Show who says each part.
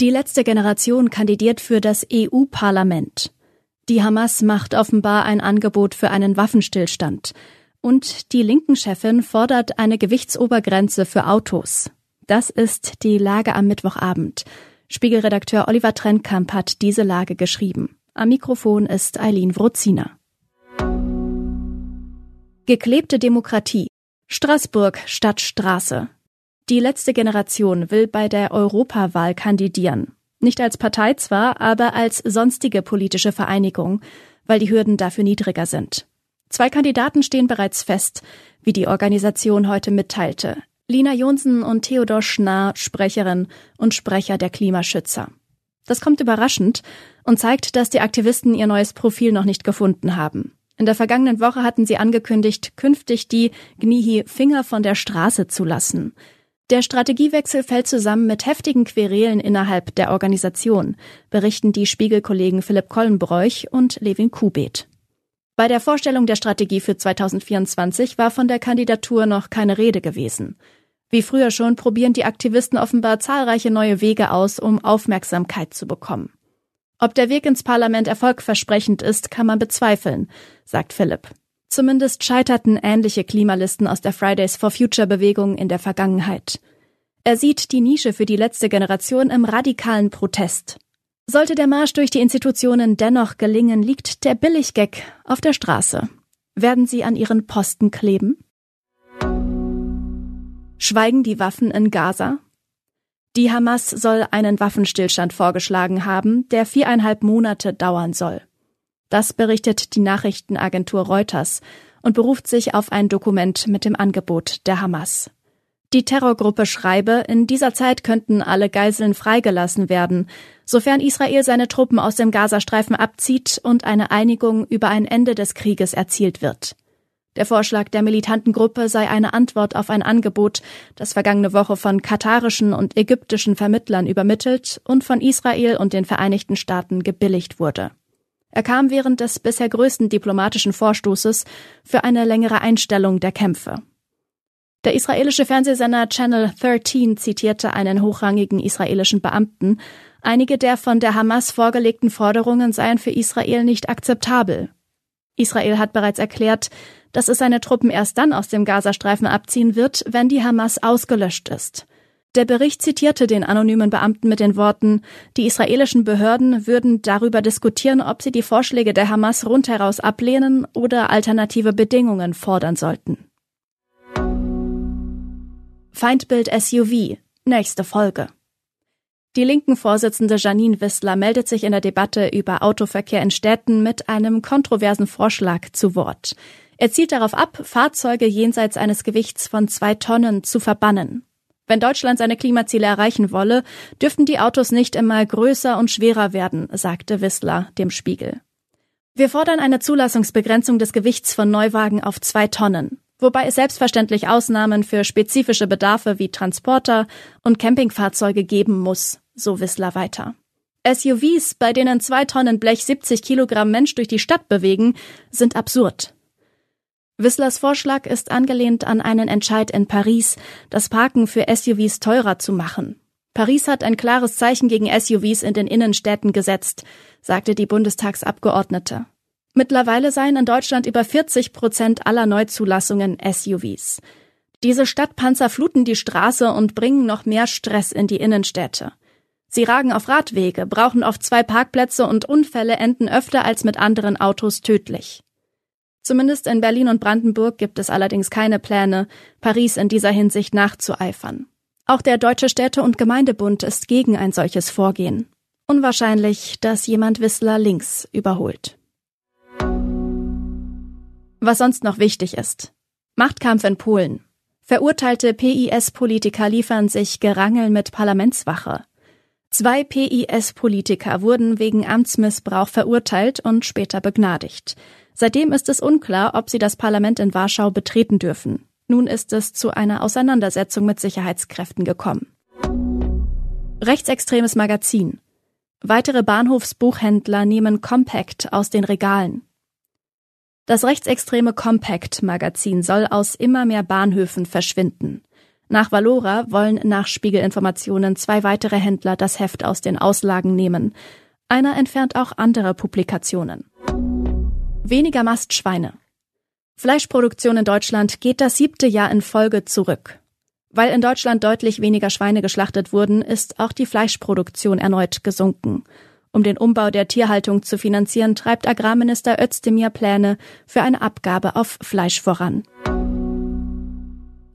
Speaker 1: Die letzte Generation kandidiert für das EU-Parlament. Die Hamas macht offenbar ein Angebot für einen Waffenstillstand. Und die linken Chefin fordert eine Gewichtsobergrenze für Autos. Das ist die Lage am Mittwochabend. Spiegelredakteur Oliver Trennkamp hat diese Lage geschrieben. Am Mikrofon ist Eileen Wrozina. Geklebte Demokratie. Straßburg statt Straße. Die letzte Generation will bei der Europawahl kandidieren. Nicht als Partei zwar, aber als sonstige politische Vereinigung, weil die Hürden dafür niedriger sind. Zwei Kandidaten stehen bereits fest, wie die Organisation heute mitteilte. Lina Jonsen und Theodor Schnarr, Sprecherin und Sprecher der Klimaschützer. Das kommt überraschend und zeigt, dass die Aktivisten ihr neues Profil noch nicht gefunden haben. In der vergangenen Woche hatten sie angekündigt, künftig die Gnihi Finger von der Straße zu lassen. Der Strategiewechsel fällt zusammen mit heftigen Querelen innerhalb der Organisation, berichten die Spiegelkollegen Philipp Kollenbräuch und Levin Kubet. Bei der Vorstellung der Strategie für 2024 war von der Kandidatur noch keine Rede gewesen. Wie früher schon probieren die Aktivisten offenbar zahlreiche neue Wege aus, um Aufmerksamkeit zu bekommen. Ob der Weg ins Parlament erfolgversprechend ist, kann man bezweifeln, sagt Philipp. Zumindest scheiterten ähnliche Klimalisten aus der Fridays for Future Bewegung in der Vergangenheit. Er sieht die Nische für die letzte Generation im radikalen Protest. Sollte der Marsch durch die Institutionen dennoch gelingen, liegt der Billiggag auf der Straße. Werden sie an ihren Posten kleben? Schweigen die Waffen in Gaza? Die Hamas soll einen Waffenstillstand vorgeschlagen haben, der viereinhalb Monate dauern soll. Das berichtet die Nachrichtenagentur Reuters und beruft sich auf ein Dokument mit dem Angebot der Hamas. Die Terrorgruppe schreibe, in dieser Zeit könnten alle Geiseln freigelassen werden, sofern Israel seine Truppen aus dem Gazastreifen abzieht und eine Einigung über ein Ende des Krieges erzielt wird. Der Vorschlag der militanten Gruppe sei eine Antwort auf ein Angebot, das vergangene Woche von katarischen und ägyptischen Vermittlern übermittelt und von Israel und den Vereinigten Staaten gebilligt wurde. Er kam während des bisher größten diplomatischen Vorstoßes für eine längere Einstellung der Kämpfe. Der israelische Fernsehsender Channel 13 zitierte einen hochrangigen israelischen Beamten, einige der von der Hamas vorgelegten Forderungen seien für Israel nicht akzeptabel. Israel hat bereits erklärt, dass es seine Truppen erst dann aus dem Gazastreifen abziehen wird, wenn die Hamas ausgelöscht ist. Der Bericht zitierte den anonymen Beamten mit den Worten, die israelischen Behörden würden darüber diskutieren, ob sie die Vorschläge der Hamas rundheraus ablehnen oder alternative Bedingungen fordern sollten. Feindbild SUV. Nächste Folge. Die linken Vorsitzende Janine Wissler meldet sich in der Debatte über Autoverkehr in Städten mit einem kontroversen Vorschlag zu Wort. Er zielt darauf ab, Fahrzeuge jenseits eines Gewichts von zwei Tonnen zu verbannen. Wenn Deutschland seine Klimaziele erreichen wolle, dürften die Autos nicht immer größer und schwerer werden, sagte Wissler dem Spiegel. Wir fordern eine Zulassungsbegrenzung des Gewichts von Neuwagen auf zwei Tonnen, wobei es selbstverständlich Ausnahmen für spezifische Bedarfe wie Transporter und Campingfahrzeuge geben muss, so Wissler weiter. SUVs, bei denen zwei Tonnen Blech 70 Kilogramm Mensch durch die Stadt bewegen, sind absurd. Wisslers Vorschlag ist angelehnt an einen Entscheid in Paris, das Parken für SUVs teurer zu machen. Paris hat ein klares Zeichen gegen SUVs in den Innenstädten gesetzt, sagte die Bundestagsabgeordnete. Mittlerweile seien in Deutschland über 40 Prozent aller Neuzulassungen SUVs. Diese Stadtpanzer fluten die Straße und bringen noch mehr Stress in die Innenstädte. Sie ragen auf Radwege, brauchen oft zwei Parkplätze und Unfälle enden öfter als mit anderen Autos tödlich. Zumindest in Berlin und Brandenburg gibt es allerdings keine Pläne, Paris in dieser Hinsicht nachzueifern. Auch der Deutsche Städte- und Gemeindebund ist gegen ein solches Vorgehen. Unwahrscheinlich, dass jemand Wissler links überholt. Was sonst noch wichtig ist. Machtkampf in Polen. Verurteilte PIS-Politiker liefern sich Gerangel mit Parlamentswache. Zwei PIS-Politiker wurden wegen Amtsmissbrauch verurteilt und später begnadigt. Seitdem ist es unklar, ob sie das Parlament in Warschau betreten dürfen. Nun ist es zu einer Auseinandersetzung mit Sicherheitskräften gekommen. Rechtsextremes Magazin. Weitere Bahnhofsbuchhändler nehmen Compact aus den Regalen. Das rechtsextreme Compact Magazin soll aus immer mehr Bahnhöfen verschwinden. Nach Valora wollen nach Spiegelinformationen zwei weitere Händler das Heft aus den Auslagen nehmen. Einer entfernt auch andere Publikationen. Weniger Mastschweine. Fleischproduktion in Deutschland geht das siebte Jahr in Folge zurück. Weil in Deutschland deutlich weniger Schweine geschlachtet wurden, ist auch die Fleischproduktion erneut gesunken. Um den Umbau der Tierhaltung zu finanzieren, treibt Agrarminister Özdemir Pläne für eine Abgabe auf Fleisch voran.